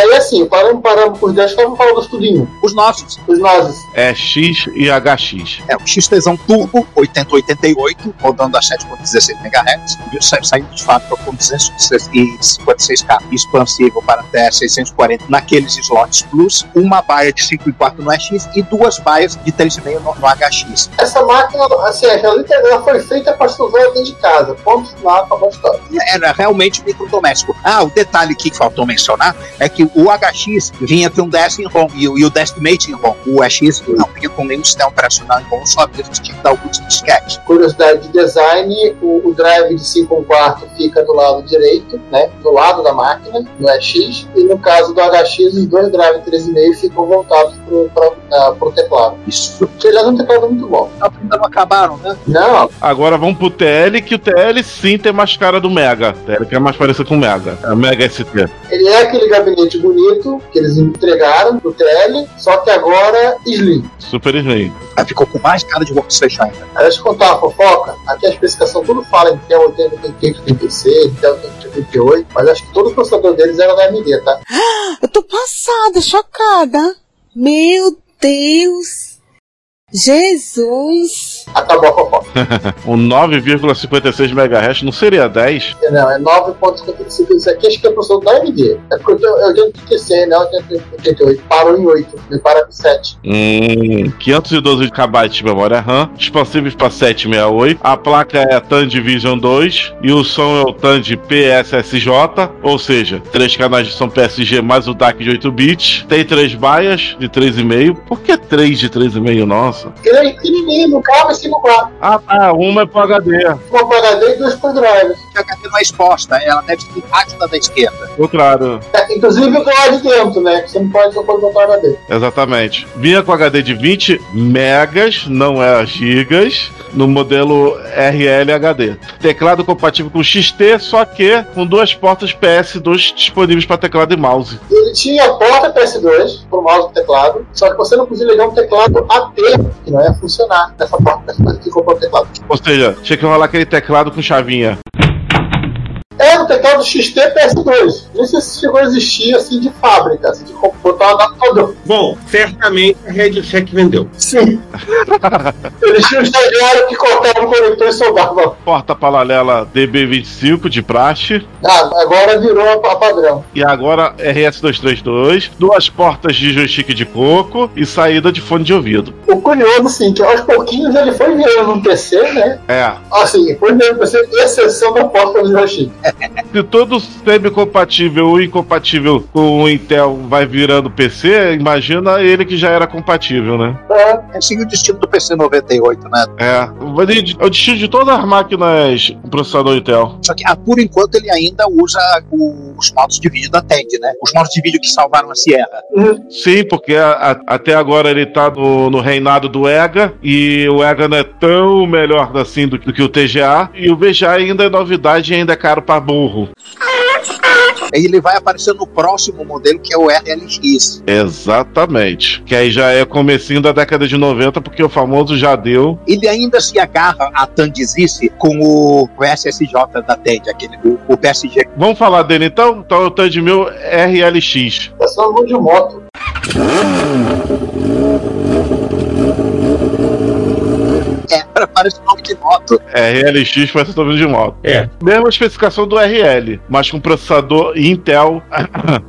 Aí, assim, paramos, paramos por 10, vamos falar dos tudinho. Os nossos. Os nossos. É X e HX. É, o XTzão Turbo 8088, rodando a 7.16 MHz, sa- saindo de fábrica com 256K expansível para até 640 naqueles slots Plus, uma baia de 5,4 no EX e duas baias de 3,5 no, no HX. Essa máquina, assim, ela, ela foi feita para se usar dentro de casa. Ponto final, acabou a história. Era realmente microdoméstico. Ah, o detalhe que faltou mencionar é que o HX vinha com um DS em ROM e, o- e o Destimate em ROM. O EX não vinha com nenhum sistema operacional em ROM, só mesmo tinha que dar o boot de disquete. Curiosidade de design, o, o drive de 5 1 quarto fica do lado direito, né? Do lado da máquina, no EX. E no caso do HX, os dois drives 3,5 ficam voltados pro, pra, ah, pro teclado. Isso. Que aliás é um teclado muito bom. Ainda não acabaram, né? Não, Agora vamos pro TL, que o TL sim tem mais cara do Mega. O TL que é mais parecido com o Mega. É o Mega ST. ele é aquele gabinete bonito que eles entregaram pro TL, só que agora Slim. Super Slim. Aí ficou com mais cara de workstation ainda. Aí deixa eu contar uma fofoca. Aqui a especificação tudo fala em Intel 80, 88, 86, Intel 88, mas acho que todo o processador deles era da AMD, tá? Eu tô passada, chocada. Meu Deus. Jesus. Acabou a fofoca. o 9,56 MHz não seria 10? Não, é 9.55. Isso aqui acho que é processador da AMD. É porque eu, eu tenho que esquecer, né? 88. Parou em 8. Me para com 7. Hum, 512 KB de memória RAM, expansíveis para 768. A placa é a TAN Division 2 e o som é o TAN de PSSJ, ou seja, três canais de som PSG mais o DAC de 8 bits. Tem três baias de 3,5. Por que 3 de 3,5? Nossa. Porque ele é pequenininho, não cabe assim no quarto. Ah, tá. Uma é pro HD. Uma para HD e duas para drive. A HD não é exposta, ela deve ser embaixo da da esquerda. Contrário. É, inclusive do lado de dentro, né? Que você não pode, só pode botar HD. Exatamente. Vinha com HD de 20 megas, não é gigas, no modelo RL HD. Teclado compatível com XT, só que com duas portas PS2 disponíveis para teclado e mouse. Ele tinha a porta PS2 pro mouse e teclado, só que você não podia ligar um teclado AT, que não ia funcionar nessa porta PS2 que comprou o teclado. Ou seja, tinha que rolar aquele teclado com chavinha. Era o teclado XT PS2. Nem sei se chegou a existir assim de fábrica, assim, de botar um adaptador. Bom, certamente a Red Check vendeu. Sim. Eles tinham estagiário que cortava o conector e soldava. Porta paralela DB25 de praxe. Ah, agora virou a, padrão. E agora RS232. Duas portas de joystick de coco e saída de fone de ouvido. O curioso, assim, que aos pouquinhos ele foi virando um PC, né? É. Assim, foi virando um PC, exceção da porta do joystick. Se todo semi-compatível ou incompatível com o Intel vai virando PC, imagina ele que já era compatível, né? É. É seguir o destino do PC 98, né? É. É o destino de todas as máquinas com processador Intel. Só que, ah, por enquanto, ele ainda usa o- os modos de vídeo da TED, né? Os modos de vídeo que salvaram a Sierra. Sim, porque a- a- até agora ele tá no, no reinado do EGA e o EGA não é tão melhor assim do, do que o TGA e o VGA ainda é novidade e ainda é caro pra burro. Ele vai aparecer no próximo modelo, que é o RLX. Exatamente. Que aí já é comecinho da década de 90, porque o famoso já deu. Ele ainda se agarra a Tandizice com o, o SSJ da TED, aquele, o, o PSG. Vamos falar dele então? Então o Tandy meu RLX. Tá só um de moto. É, pra parece nome de moto. RLX parece nome de moto. É. Mesma especificação do RL, mas com processador Intel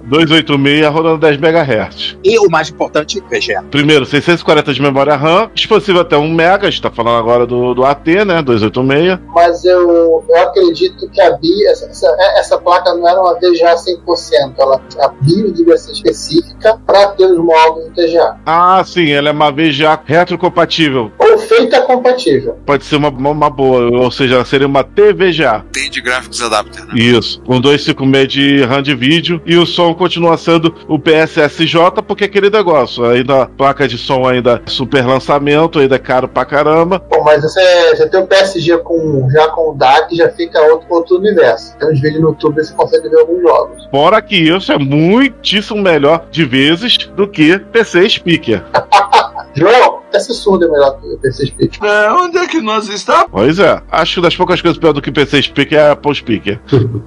286 rodando 10 MHz. E o mais importante, VGA. Primeiro, 640 de memória RAM, expansível até 1 MB, a gente tá falando agora do, do AT, né? 286. Mas eu, eu acredito que a BIOS, essa, essa, essa placa não era uma VGA 100%. Ela, a BIOS devia ser específica para ter os módulos do TGA. Ah, sim, ela é uma VGA retrocompatível. Ou feita compatível. Pode ser uma, uma, boa, ou seja, seria uma TVGA. Tem de Graphics Adapter, né? Isso, com 256 de RAM de vídeo e o som continua sendo o PSSJ, porque é aquele negócio, ainda a placa de som ainda é super lançamento, ainda é caro pra caramba. Bom, mas você, você tem o PSG com, já com o DAC, já fica outro, outro universo. Tem uns vídeos no YouTube você consegue ver alguns jogos. Fora que isso é muitíssimo melhor de vezes do que PC Speaker. João, esse surdo é melhor que o PC Speaker. É, onde é que nós estamos? Pois é, acho que das poucas coisas pior do que PC Speaker é Apple Speaker.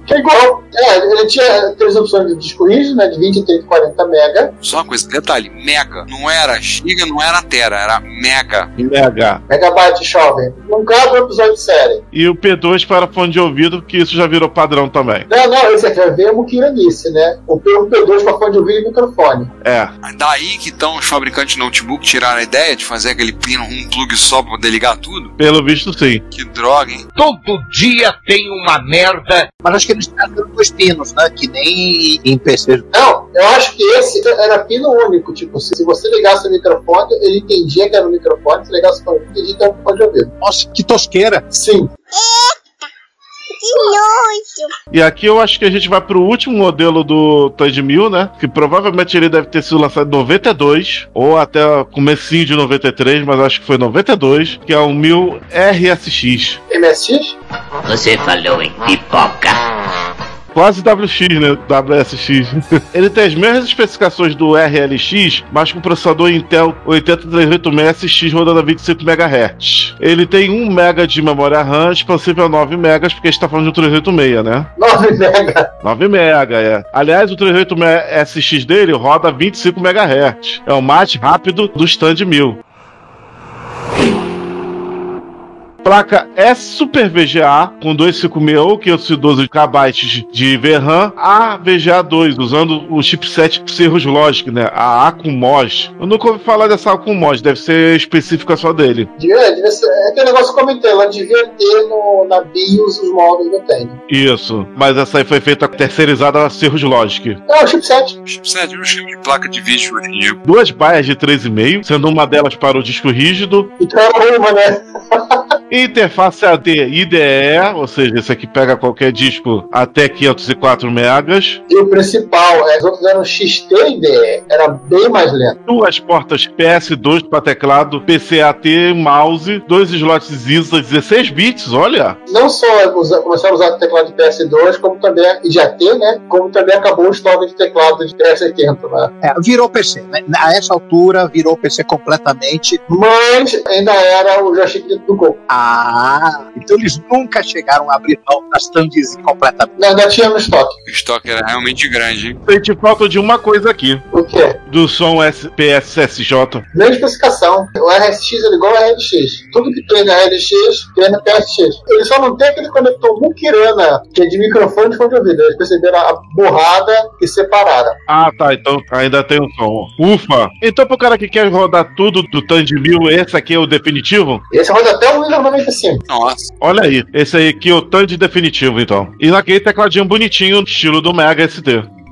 Que é igual. É, ele tinha três opções de disco rígido, né? De 20, 30 e 40 mega. Só uma coisa, detalhe, mega. Não era giga, não era tera, era mega. MH. Megabyte jovem. Não cabe um episódio de série. E o P2 para fone de ouvido, que isso já virou padrão também. Não, não, esse aqui é ver que iranice, né? O o P2 para fone de ouvido e microfone. É. Daí que então os fabricantes de notebook tiraram a ideia de fazer aquele pino, um plug só pra poder ligar tudo. Pelo visto, sim. Que droga, hein? Todo dia tem uma merda. Mas acho que eles fizeram dois pinos, né? Que nem em PC. Não, eu acho que esse era pino único. Tipo, se, se você ligasse o microfone, ele entendia que era o microfone. Se ligasse o fone, ele entendia que era o fone de ouvido. Nossa, que tosqueira. Sim. E aqui eu acho que a gente vai pro último modelo do Tandy 1000, né? Que provavelmente ele deve ter sido lançado em 92 ou até comecinho de 93, mas acho que foi 92, que é o 1000 RSX. MSX? Você falou em pipoca. Quase WX, né? WSX. Ele tem as mesmas especificações do RLX, mas com processador Intel 80386SX rodando a 25 MHz. Ele tem 1 MB de memória RAM, expansível a 9 MB, porque a gente tá falando de um 386, né? 9 mega. 9 mega, é. Aliás, o 386 SX dele roda 25 MHz. É o mais rápido do Stand 1000. Placa é Super VGA com 256 ou 512 KB de VRAM a VGA 2, usando o chipset Cirrus Logic, né? A Acumos. Eu nunca ouvi falar dessa Acumos, deve ser específica só dele. Ser, é aquele negócio que eu comentei, ela devia ter no, na BIOS os módulos do Tandy. Isso, mas essa aí foi feita terceirizada a Cirrus Logic. É o chipset. Chipset, um chip de placa de vídeo. Duas baias de 3,5, sendo uma delas para o disco rígido, Então era uma, né? Interface AD IDE, ou seja, esse aqui pega qualquer disco até 504 megas. E o principal, é, as outras eram XT e DE. Era bem mais lento. Duas portas PS2 para teclado, PCAT, mouse, dois slots ISA 16 bits, olha. Não só usa, começaram a usar teclado de PS2, como também de AT, né? Como também acabou o estoque de teclado de PS80, né? É, virou PC, né? A essa altura virou PC completamente. Mas ainda era o joystick do gol. Ah, então eles nunca chegaram a abrir mão das tandes completamente. Não, ainda tinha no estoque. O estoque era realmente grande, hein? Sente falta de uma coisa aqui, O quê? Do som PSSJ. Mesma especificação. O RSX é igual ao RLX. Tudo que tem na RLX tem no PSX. Ele só não tem aquele conector Mukirana, que é de microfone e fone de ouvido. Eles perceberam a borrada e separaram. Ah, tá, então ainda tem o som. Ufa! Então pro cara que quer rodar tudo do Tandy 1000, esse aqui é o definitivo? Esse roda até o Windows 95. Nossa, Olha aí, esse aí aqui é o Tandy definitivo, então. E naquele tecladinho bonitinho, estilo do Mega SD.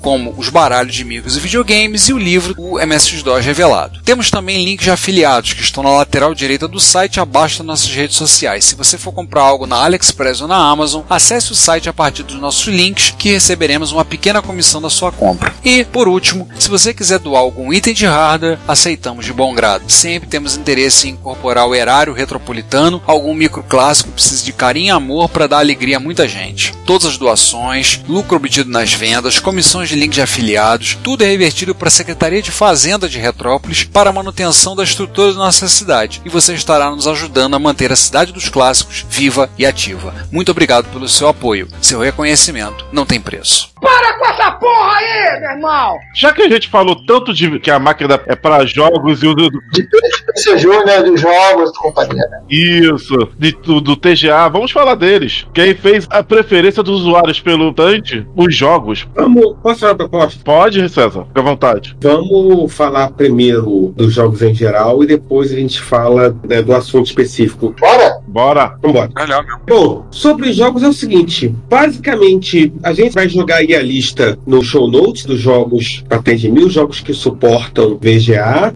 como os baralhos de amigos e videogames e o livro O MS2 Revelado. Temos também links de afiliados que estão na lateral direita do site abaixo das nossas redes sociais. Se você for comprar algo na AliExpress ou na Amazon, acesse o site a partir dos nossos links que receberemos uma pequena comissão da sua compra. E, por último, se você quiser doar algum item de hardware, aceitamos de bom grado. Sempre temos interesse em incorporar o erário retropolitano, algum microclássico que precisa de carinho e amor para dar alegria a muita gente. Todas as doações, lucro obtido nas vendas, comissões de link de afiliados, tudo é revertido para a Secretaria de Fazenda de Retrópolis para a manutenção da estrutura da nossa cidade. E você estará nos ajudando a manter a cidade dos clássicos viva e ativa. Muito obrigado pelo seu apoio. Seu reconhecimento não tem preço. Para com essa porra aí, meu irmão! Já que a gente falou tanto de que a máquina é para jogos e o do, De PC Júnior, né, dos jogos, companhia, né? Isso, de, do, do TGA, vamos falar deles. Quem fez a preferência dos usuários pelo Tandy? Os jogos. Vamos, posso falar a proposta? Pode, César, fica à vontade. Vamos falar primeiro dos jogos em geral e depois a gente fala né, do assunto específico. Bora? Bora. Vambora. Melhor, meu. Bom, sobre os jogos é o seguinte: basicamente, a gente vai jogar a lista no show notes dos jogos, até de mil jogos que suportam VGA.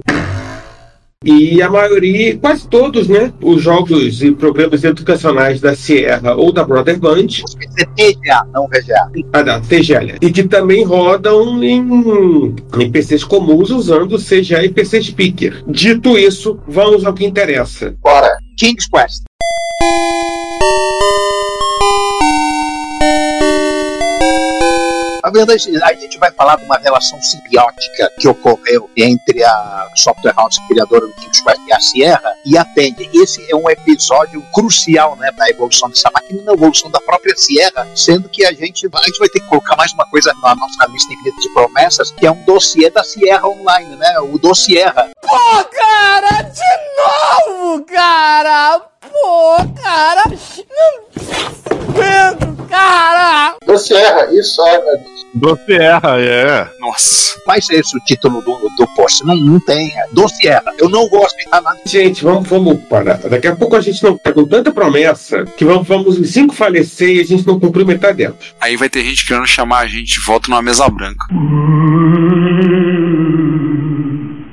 E a maioria, quase todos, né? Os jogos e programas educacionais da Sierra ou da Brother Band. TGA, não VGA. Ah, da TGA. E que também rodam em, em PCs comuns usando CGA e PC Speaker. Dito isso, vamos ao que interessa. Bora. King's Quest. Na verdade, a gente vai falar de uma relação simbiótica que ocorreu entre a Software House criadora do Quest e a Sierra e a Tandy. Esse é um episódio crucial né, da evolução dessa máquina na evolução da própria Sierra, sendo que a gente, vai, a gente vai ter que colocar mais uma coisa na nossa lista infinita de promessas, que é um dossiê da Sierra Online, né? O Dossierra. Pô, cara, de novo, cara! Pô, cara! Não aguento, cara! Do Sierra, isso, é, Deus. Dossierra, é. Nossa. Vai ser esse o título do, do post. Não, não tem. É Dossierra. Eu não gosto de nada. Gente, vamos, vamos parar. Daqui a pouco a gente não tá com tanta promessa que vamos, vamos os cinco falecer e a gente não cumpriu metade delas. Aí vai ter gente querendo chamar a gente de volta numa mesa branca.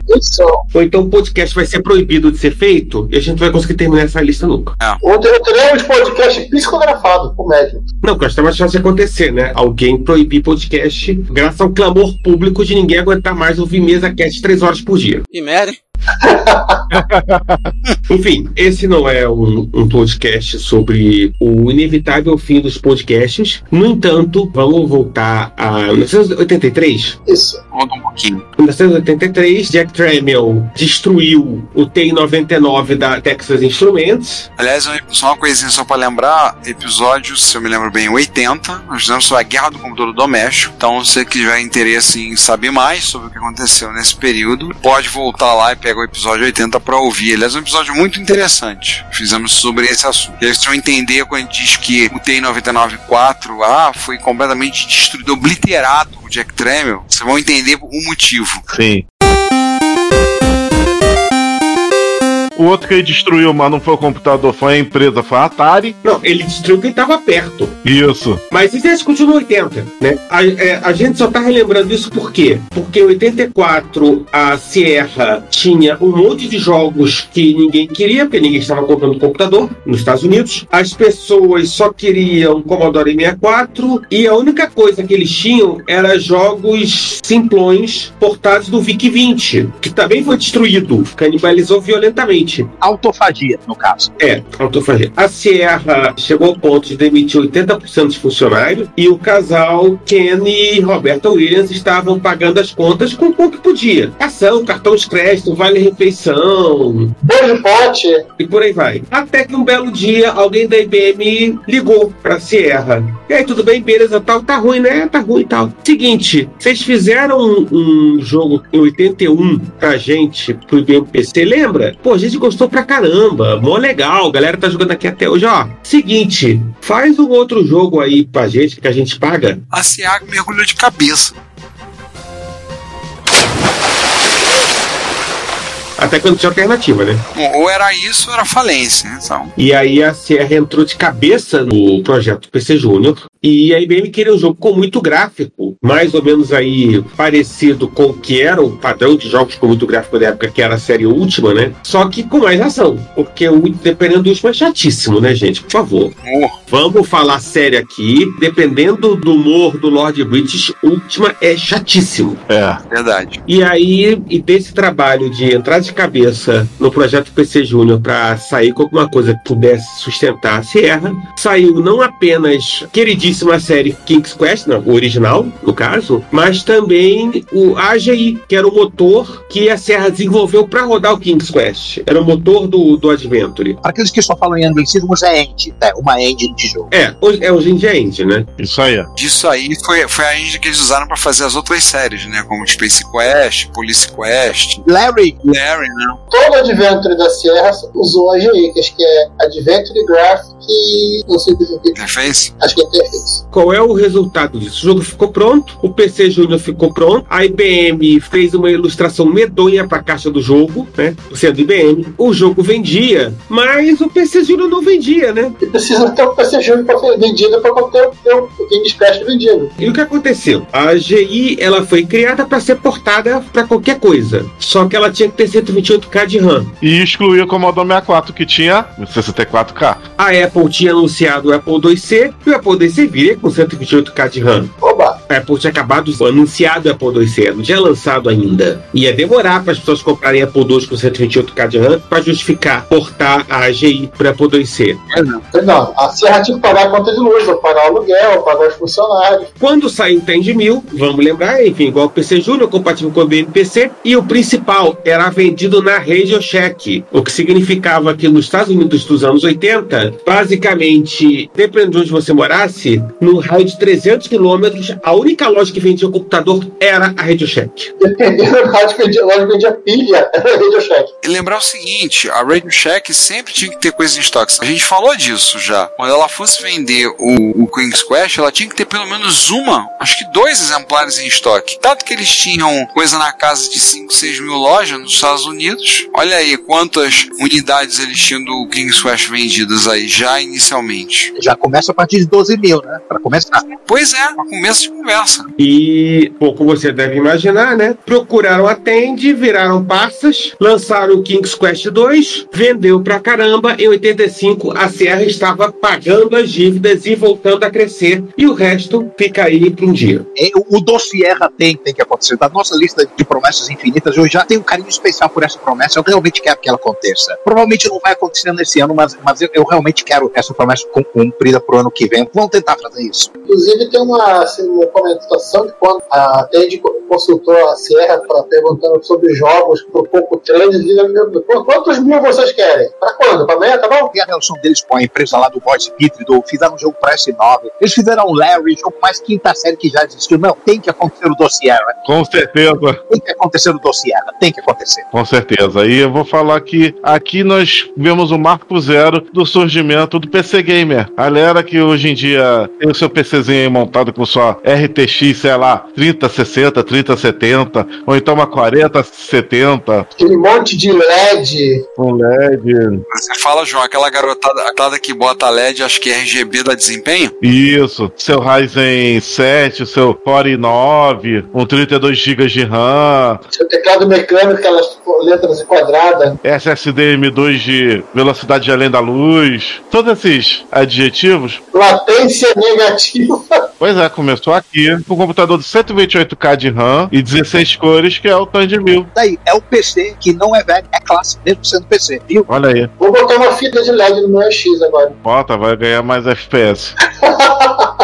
Isso. Ou então o podcast vai ser proibido de ser feito e a gente não vai conseguir terminar essa lista nunca. Ontem eu teremos podcast psicografado, comédia. Não, que nós temos a chance de acontecer, né? Alguém proibir podcast graças ao clamor público de ninguém aguentar mais ouvir mesa cast três horas por dia. Que merda? Enfim, esse não é um, um podcast sobre o inevitável fim dos podcasts. No entanto, vamos voltar a 1983. Isso. Conta um pouquinho. Em 1983, Jack Tramiel destruiu o TI-99 da Texas Instruments. Aliás, só uma coisinha só pra lembrar, episódio, se eu me lembro bem, 80, nós fizemos sobre a guerra do computador doméstico. Então, se você tiver interesse em saber mais sobre o que aconteceu nesse período, pode voltar lá e pegar o episódio 80 pra ouvir. Aliás, é um episódio muito interessante. Fizemos sobre esse assunto. E aí vocês vão entender quando a gente diz que o TI-99-4 ah, foi completamente destruído, obliterado Jack Tramiel. Vocês vão entender o motivo. Sim. O outro que ele destruiu, mas não foi o computador, foi a empresa, foi a Atari. Não, ele destruiu quem tava perto. Isso. Mas isso é discutido no 80, né? A, é, a gente só tá relembrando isso por quê? Porque em 84 a Sierra tinha um monte de jogos que ninguém queria, porque ninguém estava comprando computador nos Estados Unidos. As pessoas só queriam Commodore 64 e a única coisa que eles tinham era jogos simplões portados do VIC-20, que também foi destruído, canibalizou violentamente. Autofagia, no caso. É, autofagia. A Sierra chegou ao ponto de demitir 80% dos funcionários e o casal Kenny e Roberta Williams estavam pagando as contas com o pouco que podia. Ação, cartão de crédito, vale refeição. Beijo pote. E por aí vai. Até que um belo dia alguém da IBM ligou pra Sierra. E aí, tudo bem? Beleza, tal, tá ruim, né? Tá ruim e tal. Seguinte, vocês fizeram um, um jogo em 81 pra gente, pro IBM PC, lembra? Pô, a gente gostou pra caramba, mó legal, a galera tá jogando aqui até hoje, ó. Seguinte, faz um outro jogo aí pra gente que a gente paga. A Ciago mergulhou de cabeça. Até quando tinha alternativa, né? Ou era isso ou era falência. Então. E aí a Sierra entrou de cabeça no projeto PC Júnior. E a IBM queria um jogo com muito gráfico, mais ou menos aí parecido com o que era o padrão de jogos com muito gráfico da época, que era a série última, né? Só que com mais ação. Porque o dependendo do último é chatíssimo, né, gente? Por favor. Vamos falar sério aqui. Dependendo do humor do Lord British, última é chatíssimo. É. Verdade. E aí, e desse trabalho de entrar de cabeça no projeto PC Júnior para sair com alguma coisa que pudesse sustentar a Sierra, saiu não apenas queridíssima série King's Quest, não, o original, no caso, mas também o AGI, que era o motor que a Sierra desenvolveu para rodar o King's Quest. Era o motor do, do Adventure. Para aqueles que só falam em anglicismo, é engine, né? uma engine de jogo. É, hoje, é hoje em dia é engine, né? Isso aí. Disso aí foi, foi a engine que eles usaram para fazer as outras séries, né? Como Space Quest, Police Quest. Larry. Larry, né? Todo Adventure da Sierra usou a GI, que acho que é Adventure Graphic. Não sei o que. Interface? Acho que é Interface. Qual é o resultado disso? O jogo ficou pronto, o PC Júnior ficou pronto, a IBM fez uma ilustração medonha para a caixa do jogo, né? Sendo IBM. O jogo vendia, mas o PC Júnior não vendia, né? E precisa ter o PC Júnior para ser vendido para ter, o Quest vendido. E o que aconteceu? A GI ela foi criada para ser portada para qualquer coisa, só que ela tinha que ter 128K de RAM. E excluía o Commodore 64 que tinha 64K. A Apple tinha anunciado o Apple IIc e o Apple IIc viria com 128K de RAM. Oba! A Apple tinha acabado anunciado o Apple IIc, não tinha lançado ainda. Ia demorar para as pessoas comprarem Apple II com 128K de RAM para justificar portar a AGI para Apple IIc. Não, a Sierra tinha que pagar a conta de luz, ou pagar o aluguel, pagar os funcionários. Quando saiu o Tend 1000, vamos lembrar, enfim, igual o PC Júnior, compatível com o BMPC, e o principal era vendido na Radio Shack, o que significava que nos Estados Unidos dos anos 80, basicamente, dependendo de onde você morasse, no raio de 300 quilômetros, a única loja que vendia computador era a Radio Shack. Dependendo da loja que vendia, loja vendia pilha, era a Radio Shack. E lembrar o seguinte, a Radio Shack sempre tinha que ter coisas em estoque. A gente falou disso já. Quando ela fosse vender o, o Queen's Quest, ela tinha que ter pelo menos uma, acho que dois exemplares em estoque. Tanto que eles tinham coisa na casa de 5, 6 mil lojas nos Estados Unidos. Olha aí quantas unidades eles tinham do King's Quest vendidas aí já inicialmente. Já começa a partir de 12 mil, né? Para começar. Pois é, a começo de conversa. E, pô, como você deve imaginar, né? Procuraram a Tend, viraram passas, lançaram o King's Quest 2, vendeu pra caramba. Em 85, a Sierra estava pagando as dívidas e voltando a crescer. E o resto fica aí um dia. É, o do Sierra tem, tem que acontecer. Da nossa lista de promessas infinitas, eu já tenho um carinho especial por essa promessa. Eu realmente quero que ela aconteça. Provavelmente não vai acontecer nesse ano, mas, mas eu, eu realmente quero essa promessa cum- cumprida pro ano que vem. Vamos tentar fazer isso. Inclusive, tem uma, assim, uma comentação que quando a Tende consultou a Sierra pra, perguntando sobre jogos por pouco trailer, dizendo, "Pô, quantos mil vocês querem? Pra quando? Pra amanhã, tá bom? Guerra relação deles com a empresa lá do Voice Híbrido, fizeram um jogo para S9, eles fizeram o Larry, jogo mais quinta série que já existiu. Não, tem que acontecer o Dossier. Com certeza. Tem que acontecer o Dossier, tem que acontecer. Com certeza. E eu vou falar que aqui nós vemos o marco zero do surgimento do PC Gamer. A galera que hoje em dia tem o seu PCzinho aí montado com sua RTX, sei lá, 3060, 3070, ou então uma 4070. Aquele monte de LED. Com LED. Você fala, João, aquela garotada aquela que bota LED, acho que é RGB dá desempenho? Isso. Seu Ryzen 7, seu Core 9, com 32 GB de RAM. Seu teclado mecânico, aquelas letras quadradas. SSD M2 de velocidade além da luz. Todos esses adjetivos. Latência negativa. Pois é, começou aqui com um computador de 128K de RAM e 16 cores, que é o Tandy 1000. Daí, é o PC que não é velho, é clássico, mesmo sendo PC, viu? Olha aí. Vou botar uma fita de LED no meu X agora. Bota, vai ganhar mais FPS.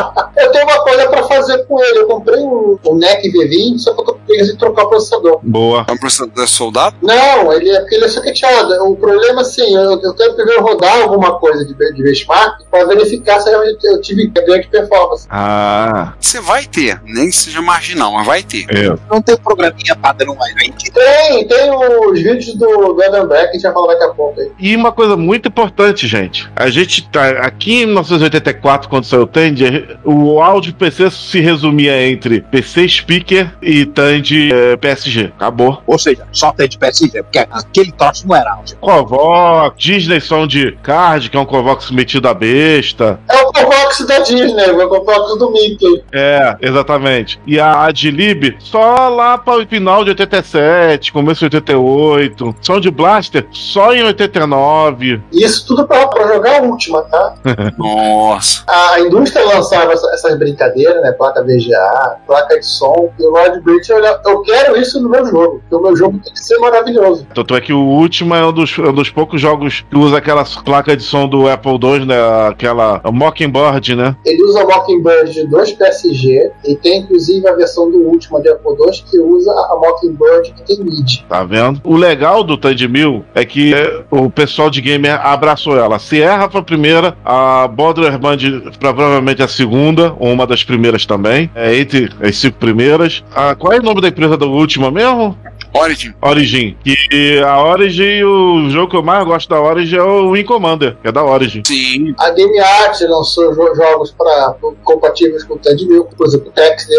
Coisa pra fazer com ele. Eu comprei um, um NEC V20, só que eu trocar o processador. Boa. É um processador soldado? Não, ele é porque ele é soqueteado. O problema, assim, eu, eu quero primeiro rodar alguma coisa de, de benchmark pra verificar se realmente eu tive ganho de performance. Ah. Você vai ter, nem que seja marginal, mas vai ter. É. Não tem programinha padrão aí, né? Tem, tem os vídeos do, do Adam Beck, a gente vai falar daqui a pouco aí. E uma coisa muito importante, gente. A gente tá aqui em 1984, quando saiu o Tandy, o áudio PC se resumia entre PC speaker e Tandy eh, PSG. Acabou. Ou seja, só tem de PSG, porque aquele troço não era áudio. Covox, Disney Sound Card, que é um Covox metido a besta. É o Covox da Disney, o Covox do Mickey. É, exatamente. E a Adlib só lá para o final de 87, começo de 88. Sound Blaster só em 89. Isso tudo pra, pra jogar a última, tá? Nossa. A indústria lançava essa- essas brincadeiras, né? Placa VGA, placa de som. E o Lord Bridge, olha, eu quero isso no meu jogo. Porque o meu jogo tem que ser maravilhoso. Tanto é que o último é um dos, um dos poucos jogos que usa aquela placa de som do Apple II, né? Aquela Mockingbird, né? Ele usa Mockingbird de 2 PSG e tem inclusive a versão do último de Apple II que usa a Mockingbird que tem MIDI. Tá vendo? O legal do 1000 é que o pessoal de gamer abraçou ela. Sierra foi a primeira, a Border Band provavelmente a segunda, ou uma das primeiras também. É entre as cinco primeiras. Ah, qual é o nome da empresa da última mesmo? Origin. Origin. E a Origin, o jogo que eu mais gosto da Origin é o Wing Commander, que é da Origin. Sim. A Game Art lançou jo- jogos para compatíveis com o TED 1000, por exemplo, o Tex, né,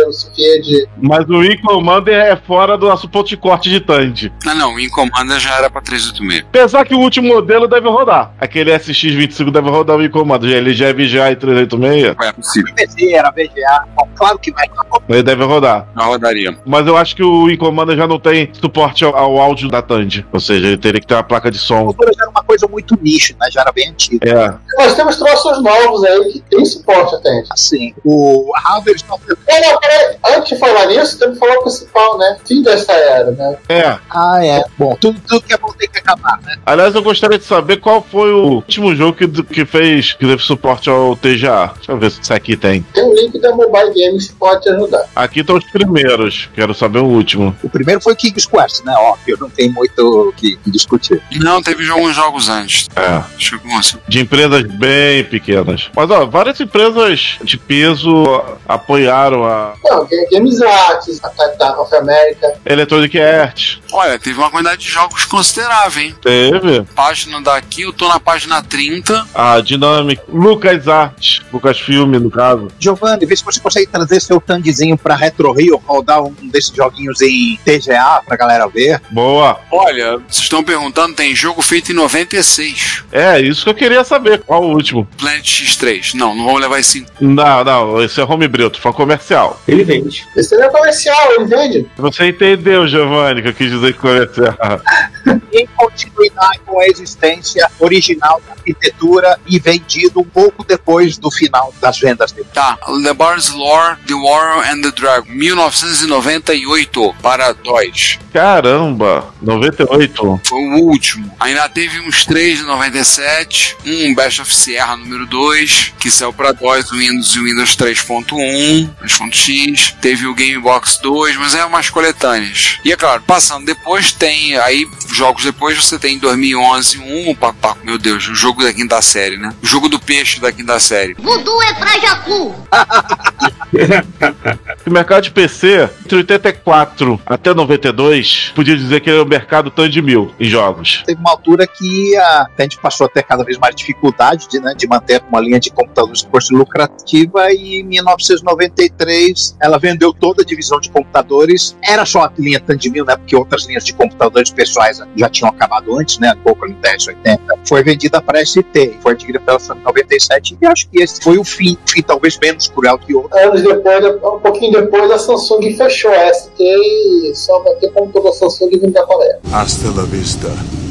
de Mas o Wing Commander é fora do nosso ponto de corte de Tandy. Não, não, o Incomanda já era pra 386. Apesar que o último modelo deve rodar. Aquele SX25 deve rodar o Wing Commander. Ele já é VGA e 386. É possível. PC era VGA, claro que vai. Ele deve rodar. Já rodaria. Mas eu acho que o Wing Commander já não tem suporte ao, ao áudio da Tandy. Ou seja, ele teria que ter uma placa de som. já era uma coisa muito nicho, né? Já era bem antiga. É. Nós temos troços novos aí que tem suporte até. Assim, o Harvard não Não, não, peraí. Antes de falar nisso, temos que falar o principal, né? Fim dessa era, né? É. Ah, é. Bom, tudo, tudo que é bom tem que acabar, né? Aliás, eu gostaria de saber qual foi o último jogo que, que fez, que teve suporte ao TGA. Deixa eu ver se aqui tem. Tem um link da Mobile Games que pode te ajudar. Aqui estão os primeiros. Quero saber o último. O primeiro foi King's Quest, né? Óbvio, não tem muito o que, que discutir. Não, teve alguns jogos antes. É. Como assim. De empresas bem pequenas. Mas, ó, várias empresas de peso apoiaram a Não, tem Games Arts, a Titan of America. Electronic Arts. Olha, teve uma quantidade de jogos considerável, hein? Teve. Página daqui, eu tô na página 30. A Dynamic. Lucas Arts. Lucas Filme, no caso. Giovanni, vê se você consegue trazer seu tandezinho pra Retro Rio, rodar um desses joguinhos em TGA pra galera ver. Boa. Olha, vocês estão perguntando, tem jogo feito em 96. É, isso que eu queria saber. Qual o último? Planet X3. Não, não vamos levar esse. Não, não, esse é homebrew, tô falando comercial. Ele vende. Esse não é comercial, ele vende. Você entendeu, Giovanni, que eu quis dizer que comercial. Em continuidade com a existência original da arquitetura e vendido um pouco depois do final das vendas dele. Tá, The Bar's Lore, The Warrior and the Dragon, 1998 para DOS. Caramba, 98. Foi o último. Ainda teve uns três de 97, um Best of Sierra número 2, que saiu para DOS, Windows e Windows 3.1, 3.x. Teve o Game Box 2, mas é umas coletâneas. E é claro, passando depois tem aí jogos depois você tem em 2011 um, papá, meu Deus, o jogo da quinta série, né? O jogo do peixe da quinta série. Voodoo é pra Jacu. O mercado de PC, entre 84 até 92, podia dizer que ele é o mercado tanto de mil em jogos. Teve uma altura que a, a gente passou a ter cada vez mais dificuldade de, né, de manter uma linha de computadores que fosse lucrativa e em 1993 ela vendeu toda a divisão de computadores. Era só a linha Tandemil, né? Porque outras linhas de computadores pessoais já tinham acabado antes, né? A Coca 1080 foi vendida para a ST, foi adquirida pela Sony 97 e acho que esse foi o fim, fim talvez menos cruel que outro. Anos depois, um pouquinho depois, a Samsung fechou a ST e só vai ter como toda a Samsung vindo da Coreia. Hasta la vista,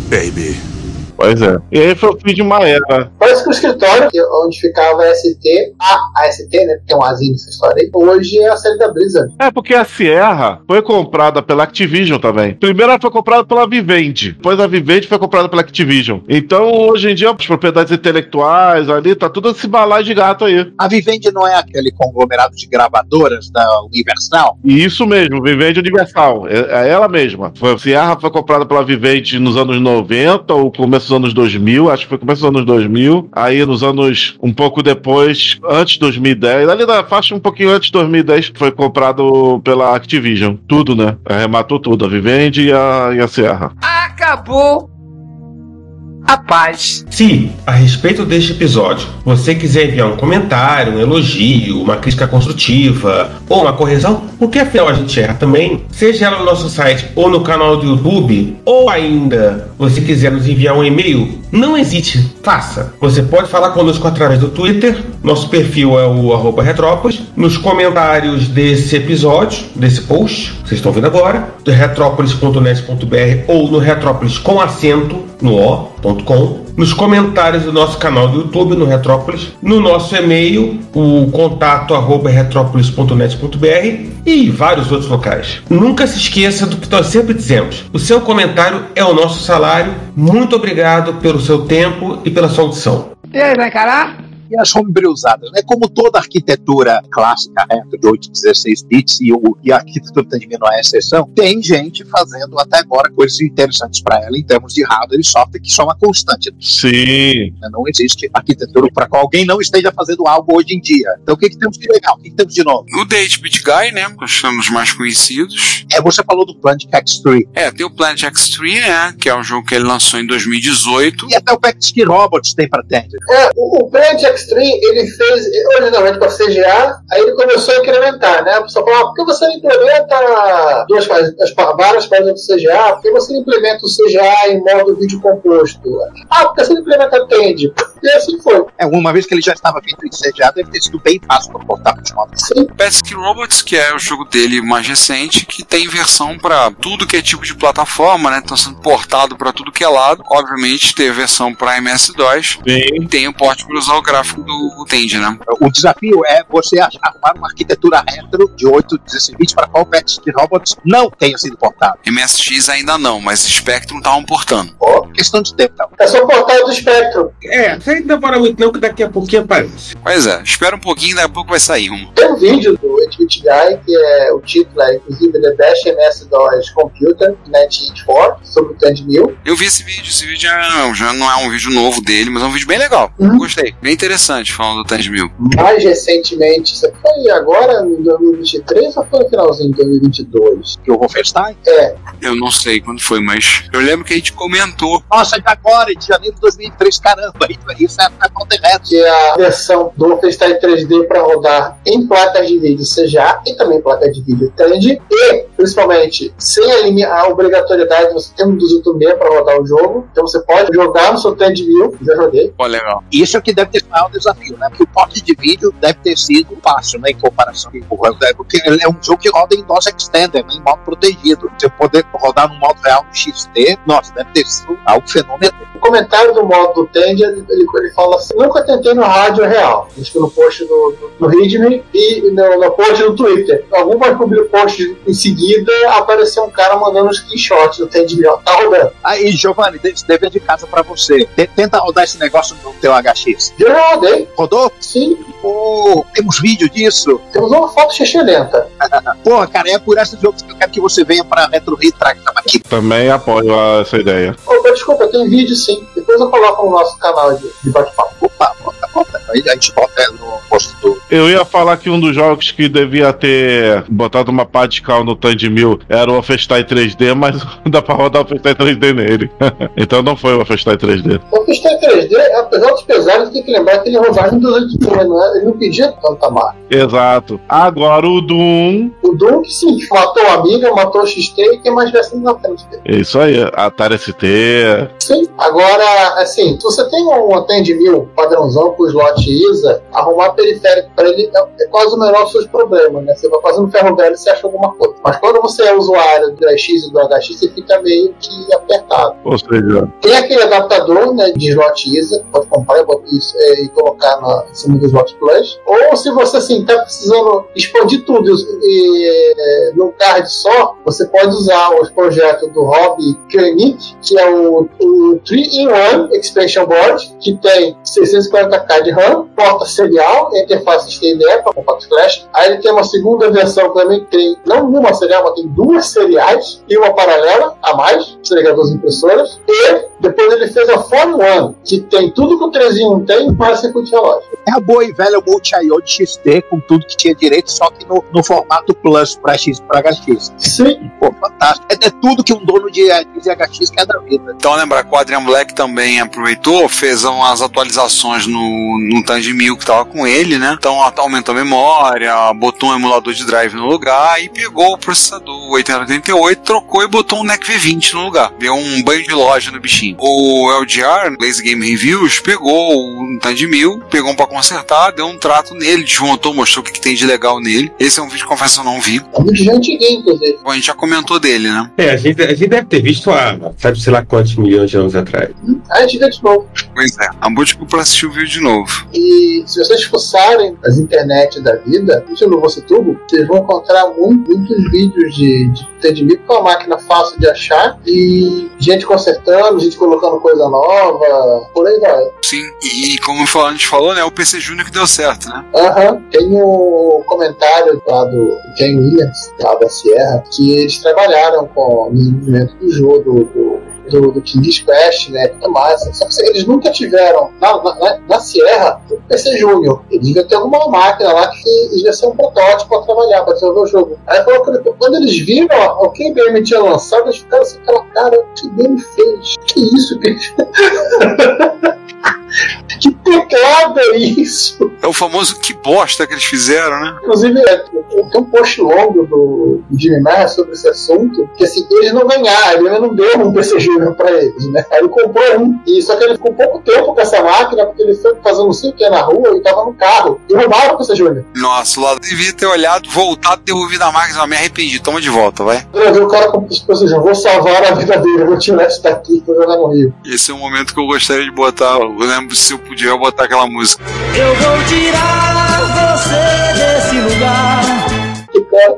baby. Pois é. E aí foi o fim de uma era. Parece que o escritório, onde ficava a ST, a AST, né? Porque tem um Azinho nessa história aí, hoje é a série da Blizzard. É, porque a Sierra foi comprada pela Activision também. Primeiro ela foi comprada pela Vivendi, depois a Vivendi foi comprada pela Activision. Então, hoje em dia, as propriedades intelectuais ali, tá tudo esse balai de gato aí. A Vivendi não é aquele conglomerado de gravadoras da Universal? E isso mesmo, Vivendi Universal. É, é ela mesma. Foi, a Sierra foi comprada pela Vivendi nos anos 90, ou começo dos anos 2000, acho que foi começo dos anos 2000. Aí nos anos, um pouco depois, antes de 2010, ali na faixa um pouquinho antes de 2010, foi comprado pela Activision. Tudo, né? Arrematou tudo, a Vivendi e a, e a Sierra. Acabou a paz. Se, a respeito deste episódio, você quiser enviar um comentário, um elogio, uma crítica construtiva ou uma correção, porque afinal a gente erra também, seja ela no nosso site ou no canal do YouTube, ou ainda você quiser nos enviar um e-mail, não hesite, faça. Você pode falar conosco através do Twitter, nosso perfil é o arroba Retrópolis, nos comentários desse episódio, desse post, vocês estão vendo agora, retrópolis.net.br ou no Retrópolis com acento no o.com, nos comentários do nosso canal do YouTube no Retrópolis, no nosso e-mail, o contato arroba retrópolis.net.br e vários outros locais. Nunca se esqueça do que nós sempre dizemos: o seu comentário é o nosso salário. Muito obrigado pelo seu tempo e pela sua audição. E aí, vai encarar? E as homebrewzadas, né? Como toda arquitetura clássica, né, de 8 16 bits e, o, e a arquitetura Tandemino não é exceção, tem gente fazendo até agora coisas interessantes para ela em termos de hardware e software que são uma constante. Sim. Não existe arquitetura para qual alguém não esteja fazendo algo hoje em dia. Então o que, que temos de legal? O que, que temos de novo? O The 8-Bit Guy, né? Nós somos mais conhecidos. É, você falou do Planet X3. É, tem o Planet X3, né? Que é um jogo que ele lançou em 2018. E até o Pact Robots tem para Tender. É, o, o Planet Extreme, ele fez originalmente para CGA, aí ele começou a incrementar, né? A pessoa falou, ah, por que você não implementa duas pa- várias páginas do CGA? Por que você não implementa o CGA em modo vídeo composto? Ah, porque você não implementa Tend. E assim foi. É, uma vez que ele já estava feito em CGA, deve ter sido bem fácil para portar para os móveis. Sim. Pesky Robots, que é o jogo dele mais recente, que tem versão para tudo que é tipo de plataforma, né? Tá sendo portado para tudo que é lado. Obviamente, tem a versão para MS-DOS. Tem o porte para usar o gráfico né? O desafio é você arrumar uma arquitetura retro de 8, 16 bits para qual o Pact Robots não tenha sido portado. MSX ainda não, mas Spectrum estavam portando. Ó, questão de tempo, então. É só o portal do Spectrum. É, aí não demora muito não, que daqui a pouquinho aparece. Pois é, espera um pouquinho, daqui a pouco vai sair um. Tem um vídeo do 8-Bit Guy, que é o título, é, inclusive, The Best MS-DOS Computer 1984, sobre o 1000. Eu vi esse vídeo, esse vídeo já, já não é um vídeo novo dele, mas é um vídeo bem legal. Uhum. Gostei, bem interessante falando do 1000. mais recentemente, isso foi agora em 2023 ou foi no finalzinho de 2022? Que o Wolfenstein? É, Eu não sei quando foi, mas eu lembro que a gente comentou. Nossa, de agora, de janeiro de 2003, caramba, isso é a conta errada. que é a versão do Wolfenstein 3D para rodar em placas de vídeo CGA e também placas de vídeo Tend e, principalmente, sem a, obrigatoriedade de você ter um 286 para rodar o jogo. Então você pode jogar no seu 1000, já joguei. Pô, legal. Isso é que deve ter o maior desafio, né? Porque o porte de vídeo deve ter sido fácil, né? Em comparação com o Dead, porque ele é um jogo que roda em DOS Extender, né, em modo protegido. Você poder rodar no modo real no XT, nossa, deve ter sido algo fenomenal. O comentário do modo do Tend, ele, ele fala assim: nunca tentei no rádio real. Isso foi no post do, do, Readme e no, no post do Twitter. Algumas public posts em seguida apareceu um cara mandando um screenshot do Tend 1000. Tá rodando. Aí, Giovanni, dever de casa pra você. Te- Tenta rodar esse negócio no teu HX. Já rodei. Rodou? Sim. Pô, temos vídeo disso. Temos uma foto lenta. Porra, cara, é por esses jogos que eu quero que você venha pra Retro Rio traga aqui. Também apoio essa ideia. Opa, desculpa, tem vídeo sim. Depois eu coloco no nosso canal de, de bate-papo. Opa, bota, bota. Aí a gente bota no post do. Eu ia falar que um dos jogos que devia ter botado uma partical no Tandy Mil era o Wolfenstein 3D, mas dá pra rodar o Wolfenstein 3D nele. então não foi o Wolfenstein 3D. O Wolfenstein 3D, apesar dos pesares, tem que lembrar que ele rodava em 286, não é? Ele não pedia tanta marca. Exato. Agora o Doom. O Doom que sim, matou a Amiga, matou o XT e tem mais versões na frente dele. É Isso aí, Atari ST. Sim, agora, assim, se você tem um 1000 padrãozão com slot ISA, arrumar periférico ele é, é quase o menor dos seus problemas, né? Você vai fazendo ferro velho e você acha alguma coisa. Mas quando você é usuário do AX e do HX, você fica meio que apertado. Ou seja, Tem aquele adaptador né, de slot ISA, pode comprar e isso, é, e colocar na, em cima do slot plus. Ou se você assim, tá precisando expandir tudo e, é, num card só, você pode usar os projetos do Hobby Krenit, que é o, o 3-in-1 Expansion Board, que tem 640k de RAM, porta serial, interface STD para compact flash. Aí ele tem uma segunda versão que também tem, não uma serial, mas tem duas seriais e uma paralela a mais, que seria duas impressoras. E depois ele fez a Phone One, que tem tudo que o 3 em 1 tem, mais circuito relógio. É a boa e velha Multi-IO de XT com tudo que tinha direito, só que no, no formato Plus para X para HX. Sim. Pô, fantástico. É, é tudo que um dono de, de HX quer da vida. Então lembra que o Adrian Black também aproveitou, fez umas atualizações no, no 1000 que tava com ele, né? Então aumentou a memória, botou um emulador de drive no lugar e pegou o processador 8088, trocou e botou um NEC V20 no lugar. Deu um banho de loja no bichinho. O LGR, Lazy Game Reviews, pegou o Tandy 1000, pegou um pra consertar, deu um trato nele, desmontou, mostrou o que, que tem de legal nele. Esse é um vídeo, confesso, eu não vi. É um vídeo já antiguinho, inclusive. Bom, a gente já comentou dele, né? É, a gente, a gente deve ter visto há, sabe, sei lá quantos milhões de anos atrás. Aí a gente vê de novo. Pois é. A Botico pra assistir o vídeo de novo. E se vocês fuçarem as internet da vida, isso no VocTube, vocês vão encontrar muito- muitos vídeos de, de com a máquina fácil de achar e gente consertando, gente colocando coisa nova, por aí vai. Sim. E como a gente falou, né? O PC Júnior que deu certo, né? Aham, tem o comentário lá do Ken Williams, lá da Sierra, que eles trabalharam com o desenvolvimento do jogo, do, do, do, do King's Quest, né? Tudo mais. Só que eles nunca tiveram, na, na- na, na Sierra, o PC Júnior. Eles deviam ter alguma máquina lá que devia ser um protótipo para trabalhar, para desenvolver o jogo. Aí falou que quando eles viram ó, o que a IBM tinha lançado, eles ficaram assim, aquela cara, o que a IBM fez? Que isso, Que é isso? É o famoso que bosta que eles fizeram, né? Inclusive, é, tem um post longo do, Jimmy sobre esse assunto, que assim, eles não ganharam, ele não deu um PC Júnior pra eles, né? Aí ele comprou um, e só que ele ficou pouco tempo com essa máquina, porque ele foi fazer não sei o que na rua e tava no carro, e roubaram o PC Júnior. Nossa, o lado devia ter olhado, voltado, devolvido a máquina, me arrependi. Toma de volta, vai. Eu vi o cara com o PC Júnior, vou salvar a vida dele, vou tirar isso daqui, vou jogar no Rio. Esse é um momento que eu gostaria de botar. Eu lembro se eu podia botar aquela música. Eu vou tirar você desse.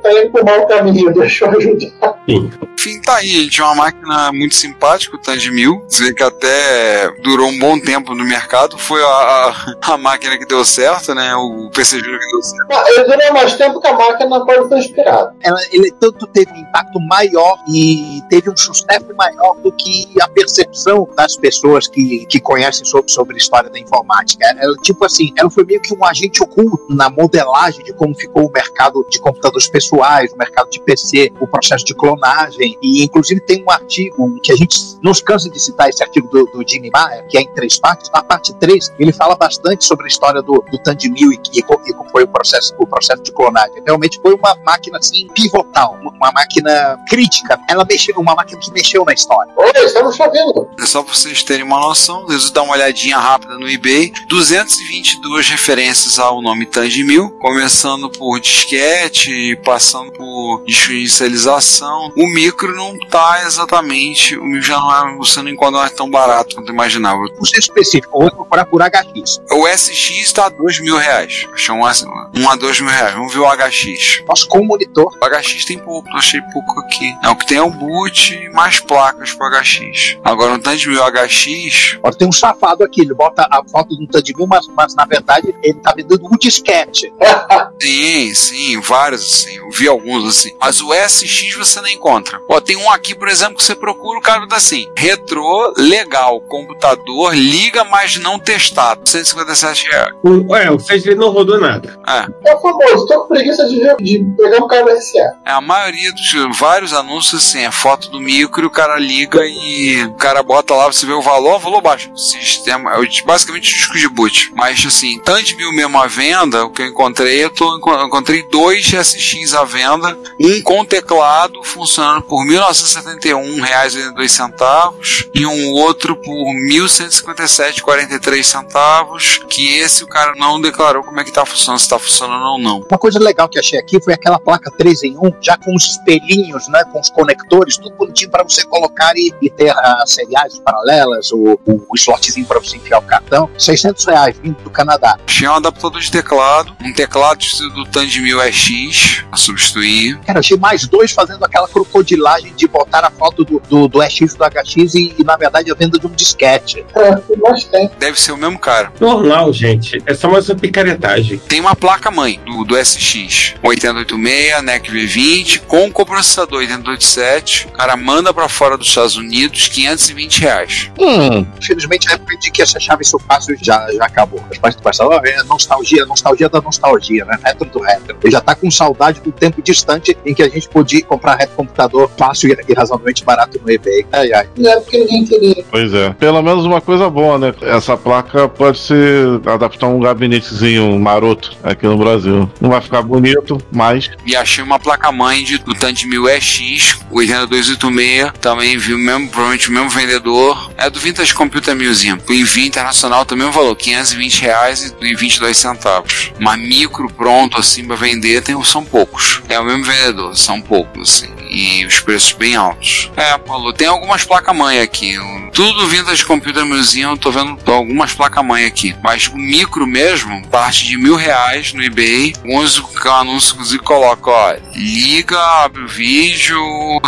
Tá indo pro mau caminho, deixa eu ajudar. Enfim, tá aí, gente. É uma máquina muito simpática, o 1000. Você vê que até durou um bom tempo no mercado. Foi a, a, a máquina que deu certo, né? O PC Júnior que deu certo. Ah, Ele durou mais tempo que a máquina ele foi inspirado. Ela, ele tanto teve um impacto maior e teve um sucesso maior do que a percepção das pessoas que, que conhecem sobre, sobre a história da informática. Ela, tipo assim, ela foi meio que um agente oculto na modelagem de como ficou o mercado de computadores pessoais, o mercado de PC, o processo de clonagem. E inclusive tem um artigo que a gente nos cansa de citar esse artigo do, do Jimmy Maher, que é em três partes. Na parte 3, ele fala bastante sobre a história do, do Tandy 1000 e, e, co- e como foi o processo, o processo de clonagem. Realmente foi uma máquina assim pivotal, uma, uma máquina crítica. Ela mexeu, uma máquina que mexeu na história. Oi, estamos. É só pra vocês terem uma noção, vocês dão uma olhadinha rápida no eBay. 222 referências ao nome Tandy 1000, começando por disquete, passando por disco de inicialização. O micro não tá exatamente, o micro já não é, você não encontra mais tão barato quanto imaginava. Por ser específico, eu vou procurar por HX. O SX tá a dois mil reais. Achei um, Um a dois mil reais. Vamos ver o HX. Nossa, com o monitor. O HX tem pouco, achei pouco aqui. É, o que tem é o boot e mais placas pro HX. Agora, um tanto de mil HX. Olha, tem um safado aqui, ele bota a foto de um Tandemil, mas, mas na verdade ele tá vendendo um disquete. Sim, sim, vários assim. Eu vi alguns assim. Mas o SX você não encontra. Ó, tem um aqui, por exemplo, que você procura, o cara tá assim: retrô, legal, computador, liga, mas não testado. 157 reais. O, é, ou seja, ele não rodou nada. É. É o famoso, tô com preguiça de, ver, de pegar um cara RCA. É, a maioria dos vários anúncios, assim, é foto do micro, o cara liga e o cara bota lá, você vê o valor, valor baixo. Sistema, é o- basicamente o disco de boot. Mas, assim, tanto mil mesmo à venda, o que eu encontrei, eu, tô, eu encontrei dois SX à venda, um com teclado, funcionando por R$ 1.971,82 e um outro por R$ 1.157,43 centavos, que esse o cara não declarou como é que tá funcionando, se tá funcionando ou não. Uma coisa legal que achei aqui foi aquela placa 3 em 1, já com os espelhinhos, né, com os conectores, tudo bonitinho para você colocar e, e ter as seriais paralelas, o, o, o slotzinho para você enfiar o cartão. 600 reais vindo do Canadá. Tinha um adaptador de teclado, um teclado do Tandemil EX a substituir. Cara, achei mais dois fazendo aquela crocodilagem de botar a foto do, do, do EX do HX e, e, na verdade, a venda de um disquete. É, mas tem. Deve ser o mesmo cara. Normal, gente. É só mais uma picaretagem. Tem uma placa mãe do, do SX, 8086, NEC V20, com coprocessador 8087. O cara manda pra fora dos Estados Unidos 520 reais. Hum, infelizmente a época de que essa chave isso fácil já, já acabou. Mas parece que passava é nostalgia, nostalgia da nostalgia, né? Retro do retro. Ele já tá com saudade do tempo distante em que a gente podia comprar computador fácil e, e razoavelmente barato no eBay. Ai, ai. Não é porque ninguém queria. Pois é. Pelo menos uma coisa boa, né? Essa placa pode ser adaptar um gabinetezinho maroto aqui no Brasil. Não vai ficar bonito, mas E achei uma placa-mãe de- do Tandemil EX, 8286, também vi o mesmo, provavelmente o mesmo vendedor. É do Vintage Computer Museum. O envio internacional também o valor, 520 reais e 22 centavos. Mas micro pronto assim pra vender tem, são poucos. É o mesmo vendedor, são poucos assim. E os preços bem altos. É, Paulo, tem algumas placas-mãe aqui. Tudo do Vintage Computer Museum, eu tô vendo algumas placas-mãe aqui. Mas o micro mesmo, parte de mil reais no eBay. O anúncio inclusive coloca, ó, liga, abre o vídeo,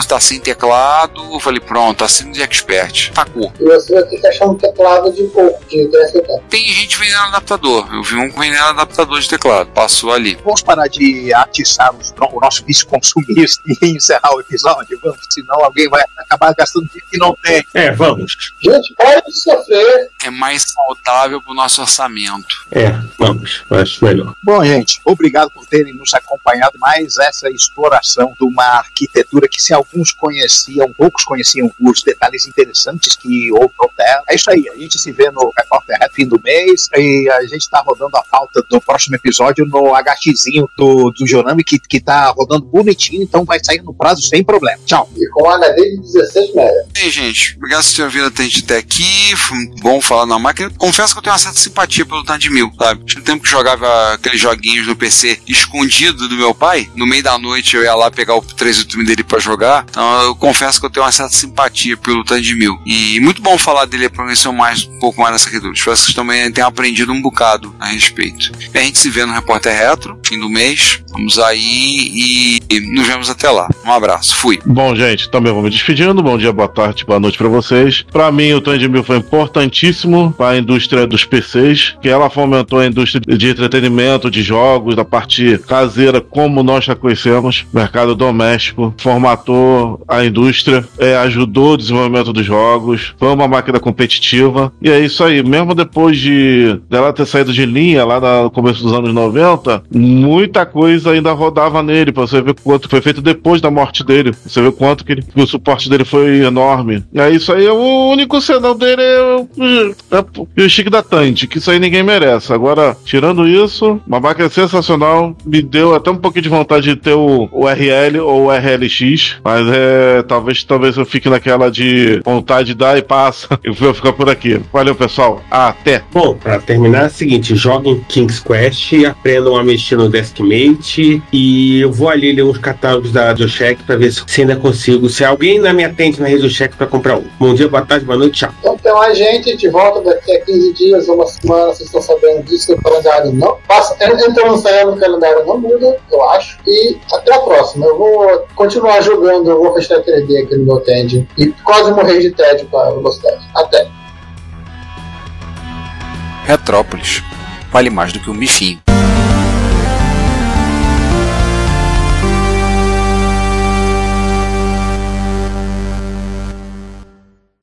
tá sem teclado. Eu falei, pronto, assino de expert. Tacou. E você vai ter que achar um teclado de pouco, de 1070. Tem gente vendendo adaptador. Eu vi um vendendo adaptador de teclado. Passou ali. Vamos parar de atiçar os- o nosso vício consumista e encerrar o episódio? Vamos, senão alguém vai acabar gastando dinheiro que não tem. É, vamos. Gente, para de sofrer. É mais saudável pro nosso orçamento. É, vamos. Eu acho melhor. Bom, gente, obrigado por terem nos acompanhado mais essa exploração de uma arquitetura que, se alguns conheciam, poucos conheciam os detalhes interessantes que houve no Terra. É isso aí, a gente se vê no Repórter Red fim do mês e a gente está rodando a pauta do próximo episódio no HXzinho do, do Jonami, que, que tá rodando bonitinho, então vai sair no prazo sem problema. Tchau. E com HD de 16 MB. E aí, gente, obrigado por ter ouvido até até aqui. Foi bom falar na máquina. Confesso que eu tenho uma certa simpatia pelo Tanto de Mil, sabe? Tinha um tempo que jogava aqueles joguinhos no PC escondido do meu pai. No meio da noite eu ia lá pegar o 386 dele pra jogar. Então eu confesso que eu tenho uma certa simpatia pelo Tanto de Mil. E muito bom falar dele pra conhecer mais, um pouco mais dessa arquitetura. Espero que vocês também tenham aprendido um bocado a respeito. E a gente se vê no Repórter Retro, fim do mês. Vamos aí e nos vemos até lá. Um abraço. Fui. Bom, gente, também vou me despedindo. Bom dia, boa tarde, boa noite pra vocês. Pra mim, o Tandemil foi importantíssimo para a indústria dos PCs, que ela fomentou a indústria de entretenimento, de jogos, da parte caseira, como nós já conhecemos, mercado doméstico, formatou a indústria, é, ajudou o desenvolvimento dos jogos, foi uma máquina competitiva. E é isso aí, mesmo depois de dela ter saído de linha lá no começo dos anos 90, muita coisa ainda rodava nele, pra você ver quanto foi feito depois da morte dele. Você vê quanto que, ele- que o suporte dele foi enorme. E é isso aí, o único senão dele é o, é o Chique da Tante, que isso aí ninguém merece. Agora, tirando isso, uma máquina sensacional, me deu até um pouquinho de vontade de ter o, o RL ou o RLX, mas é, talvez, talvez eu fique naquela de vontade, dá e passa, e vou ficar por aqui. Valeu, pessoal. Até. Bom, pra terminar é o seguinte: joguem King's Quest, aprendam a mexer no Deskmate e eu vou ali ler uns catálogos da Joshek pra ver se, se ainda consigo. Se alguém ainda me atende na cheque pra comprar um. Bom dia, boa tarde, boa noite, tchau. Então tem mais gente, a gente volta daqui a 15 dias, uma semana, vocês estão sabendo disso, o calendário não passa, entrando saindo, o calendário não muda, eu acho. E até a próxima. Eu vou continuar jogando, eu vou fechar 3D aqui no meu TED e quase morrer de tédio com a velocidade. Até. Retrópolis. Vale mais do que um bifinho.